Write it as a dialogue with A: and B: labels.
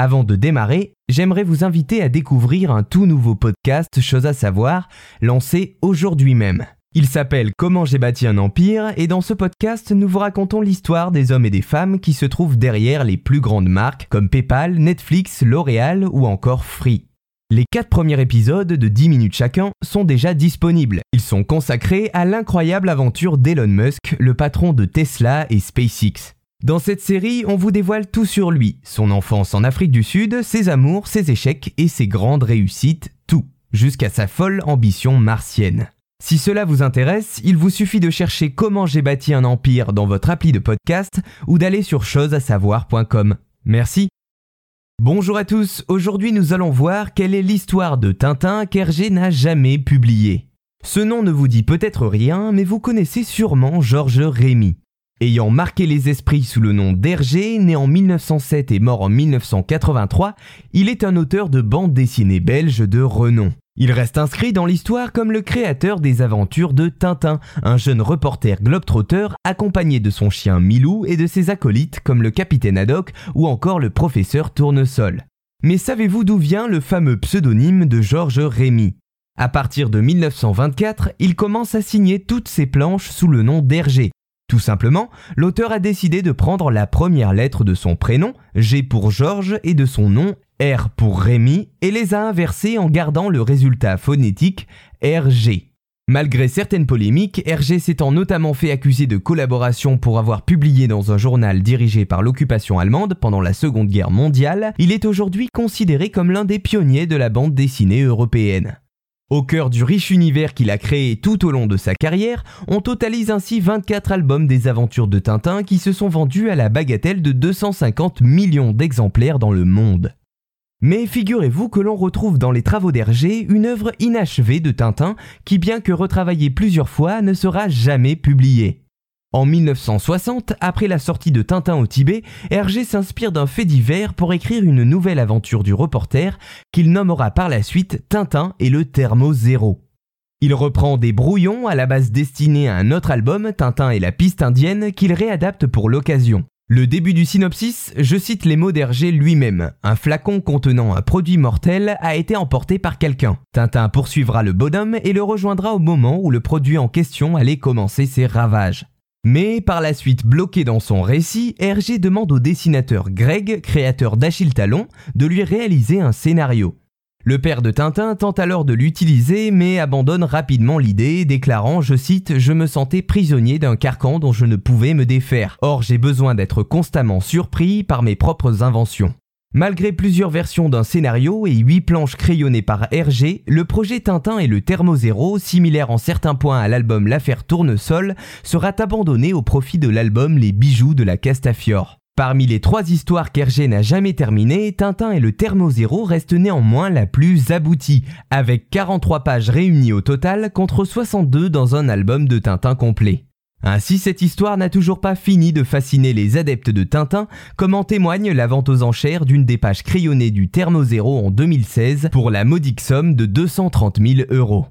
A: Avant de démarrer, j'aimerais vous inviter à découvrir un tout nouveau podcast Chose à savoir, lancé aujourd'hui même. Il s'appelle Comment j'ai bâti un empire et dans ce podcast nous vous racontons l'histoire des hommes et des femmes qui se trouvent derrière les plus grandes marques comme PayPal, Netflix, L'Oréal ou encore Free. Les quatre premiers épisodes de 10 minutes chacun sont déjà disponibles. Ils sont consacrés à l'incroyable aventure d'Elon Musk, le patron de Tesla et SpaceX. Dans cette série, on vous dévoile tout sur lui, son enfance en Afrique du Sud, ses amours, ses échecs et ses grandes réussites, tout, jusqu'à sa folle ambition martienne. Si cela vous intéresse, il vous suffit de chercher comment j'ai bâti un empire dans votre appli de podcast ou d'aller sur chosesasavoir.com. Merci. Bonjour à tous, aujourd'hui nous allons voir quelle est l'histoire de Tintin qu'Hergé n'a jamais publié. Ce nom ne vous dit peut-être rien, mais vous connaissez sûrement Georges Rémy. Ayant marqué les esprits sous le nom d'Hergé, né en 1907 et mort en 1983, il est un auteur de bande dessinée belge de renom. Il reste inscrit dans l'histoire comme le créateur des aventures de Tintin, un jeune reporter globetrotter accompagné de son chien Milou et de ses acolytes comme le capitaine Haddock ou encore le professeur Tournesol. Mais savez-vous d'où vient le fameux pseudonyme de Georges Rémy? À partir de 1924, il commence à signer toutes ses planches sous le nom d'Hergé, tout simplement, l'auteur a décidé de prendre la première lettre de son prénom, G pour Georges, et de son nom, R pour Rémi, et les a inversées en gardant le résultat phonétique RG. Malgré certaines polémiques, Hergé s'étant notamment fait accuser de collaboration pour avoir publié dans un journal dirigé par l'occupation allemande pendant la Seconde Guerre mondiale, il est aujourd'hui considéré comme l'un des pionniers de la bande dessinée européenne. Au cœur du riche univers qu'il a créé tout au long de sa carrière, on totalise ainsi 24 albums des aventures de Tintin qui se sont vendus à la bagatelle de 250 millions d'exemplaires dans le monde. Mais figurez-vous que l'on retrouve dans les travaux d'Hergé une œuvre inachevée de Tintin qui, bien que retravaillée plusieurs fois, ne sera jamais publiée. En 1960, après la sortie de Tintin au Tibet, Hergé s'inspire d'un fait divers pour écrire une nouvelle aventure du reporter qu'il nommera par la suite Tintin et le Thermo Zéro. Il reprend des brouillons à la base destinés à un autre album, Tintin et la piste indienne, qu'il réadapte pour l'occasion. Le début du synopsis, je cite les mots d'Hergé lui-même. Un flacon contenant un produit mortel a été emporté par quelqu'un. Tintin poursuivra le bonhomme et le rejoindra au moment où le produit en question allait commencer ses ravages. Mais par la suite bloqué dans son récit, Hergé demande au dessinateur Greg, créateur d'Achille Talon, de lui réaliser un scénario. Le père de Tintin tente alors de l'utiliser mais abandonne rapidement l'idée, déclarant, je cite, Je me sentais prisonnier d'un carcan dont je ne pouvais me défaire. Or j'ai besoin d'être constamment surpris par mes propres inventions. Malgré plusieurs versions d'un scénario et huit planches crayonnées par Hergé, le projet Tintin et le Thermo Zéro, similaire en certains points à l'album L'affaire Tournesol, sera abandonné au profit de l'album Les bijoux de la Castafiore. Parmi les trois histoires qu'Hergé n'a jamais terminées, Tintin et le Thermo Zéro restent néanmoins la plus aboutie, avec 43 pages réunies au total contre 62 dans un album de Tintin complet. Ainsi, cette histoire n'a toujours pas fini de fasciner les adeptes de Tintin, comme en témoigne la vente aux enchères d'une des pages crayonnées du Thermo Zéro en 2016 pour la modique somme de 230 000 euros.